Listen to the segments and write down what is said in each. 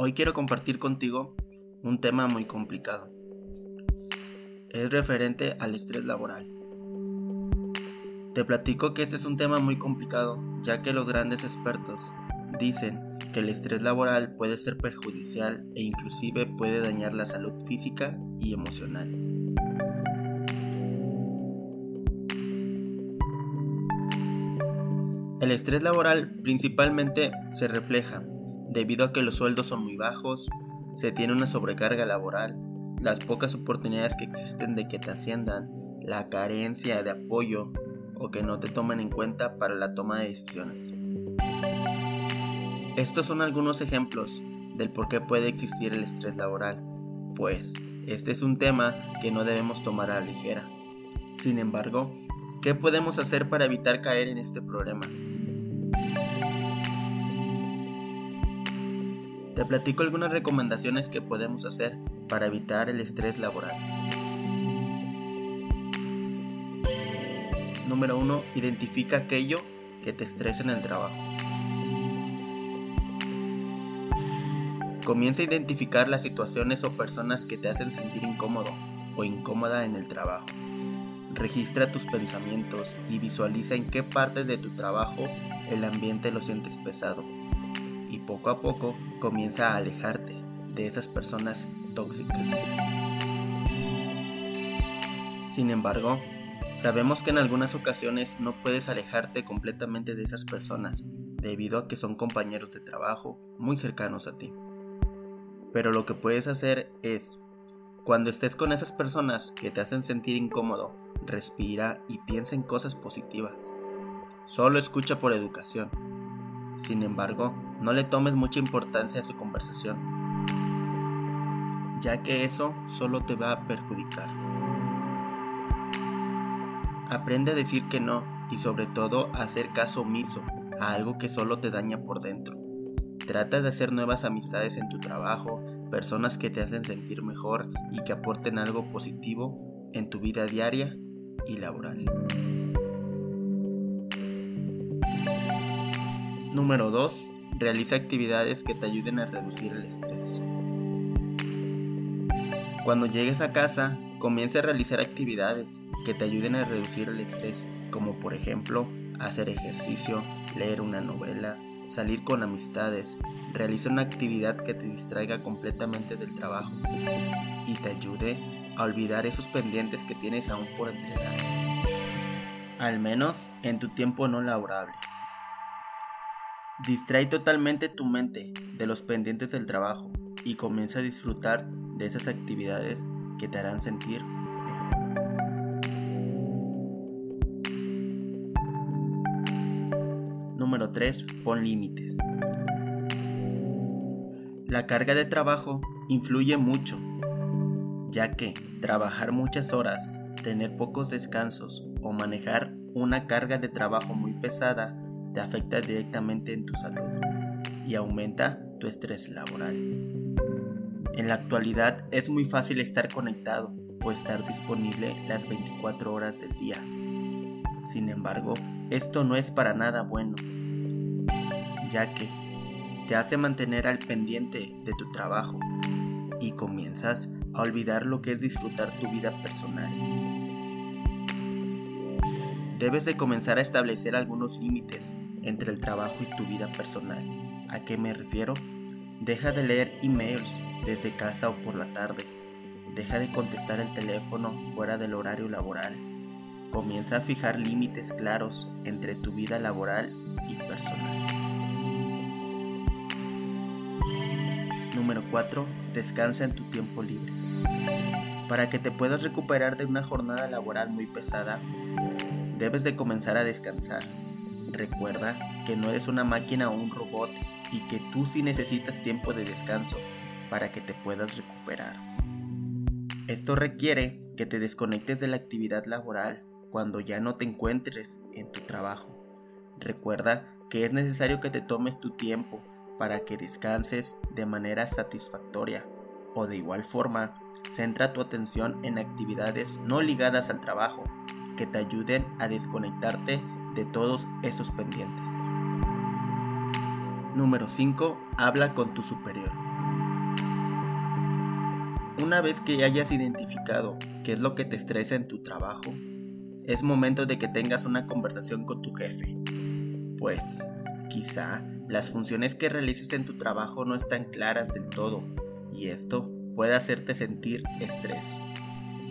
Hoy quiero compartir contigo un tema muy complicado. Es referente al estrés laboral. Te platico que este es un tema muy complicado, ya que los grandes expertos dicen que el estrés laboral puede ser perjudicial e inclusive puede dañar la salud física y emocional. El estrés laboral principalmente se refleja debido a que los sueldos son muy bajos, se tiene una sobrecarga laboral, las pocas oportunidades que existen de que te asciendan, la carencia de apoyo o que no te tomen en cuenta para la toma de decisiones. Estos son algunos ejemplos del por qué puede existir el estrés laboral, pues este es un tema que no debemos tomar a la ligera. Sin embargo, ¿qué podemos hacer para evitar caer en este problema? Te platico algunas recomendaciones que podemos hacer para evitar el estrés laboral. Número 1. Identifica aquello que te estresa en el trabajo. Comienza a identificar las situaciones o personas que te hacen sentir incómodo o incómoda en el trabajo. Registra tus pensamientos y visualiza en qué parte de tu trabajo el ambiente lo sientes pesado poco a poco comienza a alejarte de esas personas tóxicas. Sin embargo, sabemos que en algunas ocasiones no puedes alejarte completamente de esas personas debido a que son compañeros de trabajo muy cercanos a ti. Pero lo que puedes hacer es, cuando estés con esas personas que te hacen sentir incómodo, respira y piensa en cosas positivas. Solo escucha por educación sin embargo, no le tomes mucha importancia a su conversación, ya que eso solo te va a perjudicar. Aprende a decir que no y sobre todo a hacer caso omiso a algo que solo te daña por dentro. Trata de hacer nuevas amistades en tu trabajo, personas que te hacen sentir mejor y que aporten algo positivo en tu vida diaria y laboral. Número 2. Realiza actividades que te ayuden a reducir el estrés. Cuando llegues a casa, comienza a realizar actividades que te ayuden a reducir el estrés, como por ejemplo hacer ejercicio, leer una novela, salir con amistades, realiza una actividad que te distraiga completamente del trabajo y te ayude a olvidar esos pendientes que tienes aún por entregar. Al menos en tu tiempo no laborable. Distrae totalmente tu mente de los pendientes del trabajo y comienza a disfrutar de esas actividades que te harán sentir mejor. Número 3. Pon límites. La carga de trabajo influye mucho, ya que trabajar muchas horas, tener pocos descansos o manejar una carga de trabajo muy pesada te afecta directamente en tu salud y aumenta tu estrés laboral. En la actualidad es muy fácil estar conectado o estar disponible las 24 horas del día. Sin embargo, esto no es para nada bueno, ya que te hace mantener al pendiente de tu trabajo y comienzas a olvidar lo que es disfrutar tu vida personal. Debes de comenzar a establecer algunos límites entre el trabajo y tu vida personal. ¿A qué me refiero? Deja de leer emails desde casa o por la tarde. Deja de contestar el teléfono fuera del horario laboral. Comienza a fijar límites claros entre tu vida laboral y personal. Número 4. Descansa en tu tiempo libre. Para que te puedas recuperar de una jornada laboral muy pesada, debes de comenzar a descansar. Recuerda que no eres una máquina o un robot y que tú sí necesitas tiempo de descanso para que te puedas recuperar. Esto requiere que te desconectes de la actividad laboral cuando ya no te encuentres en tu trabajo. Recuerda que es necesario que te tomes tu tiempo para que descanses de manera satisfactoria o de igual forma, centra tu atención en actividades no ligadas al trabajo que te ayuden a desconectarte de todos esos pendientes. Número 5. Habla con tu superior. Una vez que hayas identificado qué es lo que te estresa en tu trabajo, es momento de que tengas una conversación con tu jefe. Pues, quizá las funciones que realices en tu trabajo no están claras del todo y esto puede hacerte sentir estrés.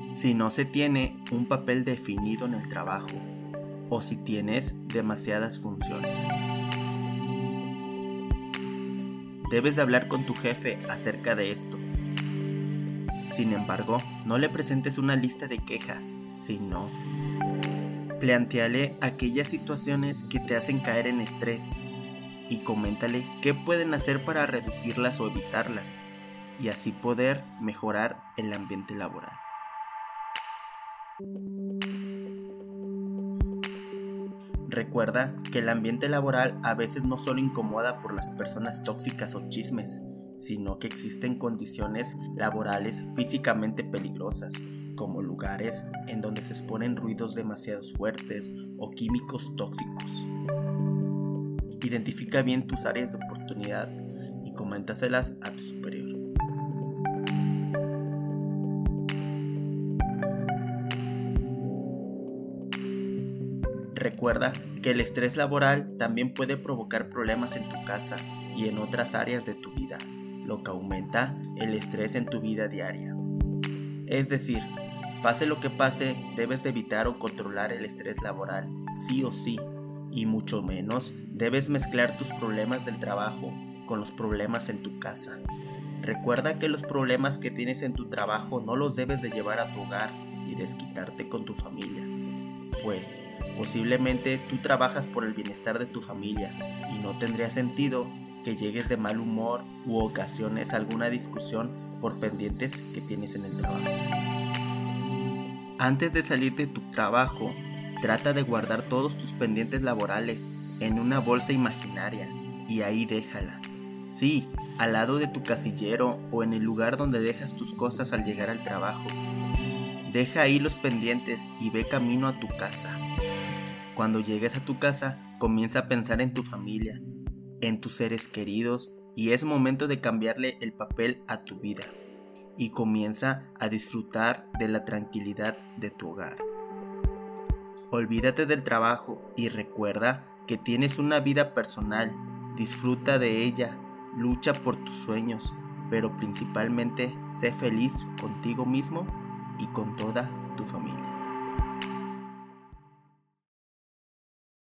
Si no se tiene un papel definido en el trabajo o si tienes demasiadas funciones. Debes de hablar con tu jefe acerca de esto sin embargo, no le presentes una lista de quejas, sino planteale aquellas situaciones que te hacen caer en estrés y coméntale qué pueden hacer para reducirlas o evitarlas y así poder mejorar el ambiente laboral. Recuerda que el ambiente laboral a veces no solo incomoda por las personas tóxicas o chismes, sino que existen condiciones laborales físicamente peligrosas, como lugares en donde se exponen ruidos demasiado fuertes o químicos tóxicos. Identifica bien tus áreas de oportunidad y coméntaselas a tu superior. Recuerda que el estrés laboral también puede provocar problemas en tu casa y en otras áreas de tu vida lo que aumenta el estrés en tu vida diaria. Es decir, pase lo que pase, debes evitar o controlar el estrés laboral, sí o sí, y mucho menos debes mezclar tus problemas del trabajo con los problemas en tu casa. Recuerda que los problemas que tienes en tu trabajo no los debes de llevar a tu hogar y desquitarte con tu familia, pues posiblemente tú trabajas por el bienestar de tu familia y no tendría sentido que llegues de mal humor u ocasiones alguna discusión por pendientes que tienes en el trabajo. Antes de salir de tu trabajo, trata de guardar todos tus pendientes laborales en una bolsa imaginaria y ahí déjala. Sí, al lado de tu casillero o en el lugar donde dejas tus cosas al llegar al trabajo. Deja ahí los pendientes y ve camino a tu casa. Cuando llegues a tu casa, comienza a pensar en tu familia, en tus seres queridos y es momento de cambiarle el papel a tu vida y comienza a disfrutar de la tranquilidad de tu hogar. Olvídate del trabajo y recuerda que tienes una vida personal, disfruta de ella, lucha por tus sueños, pero principalmente sé feliz contigo mismo y con toda tu familia.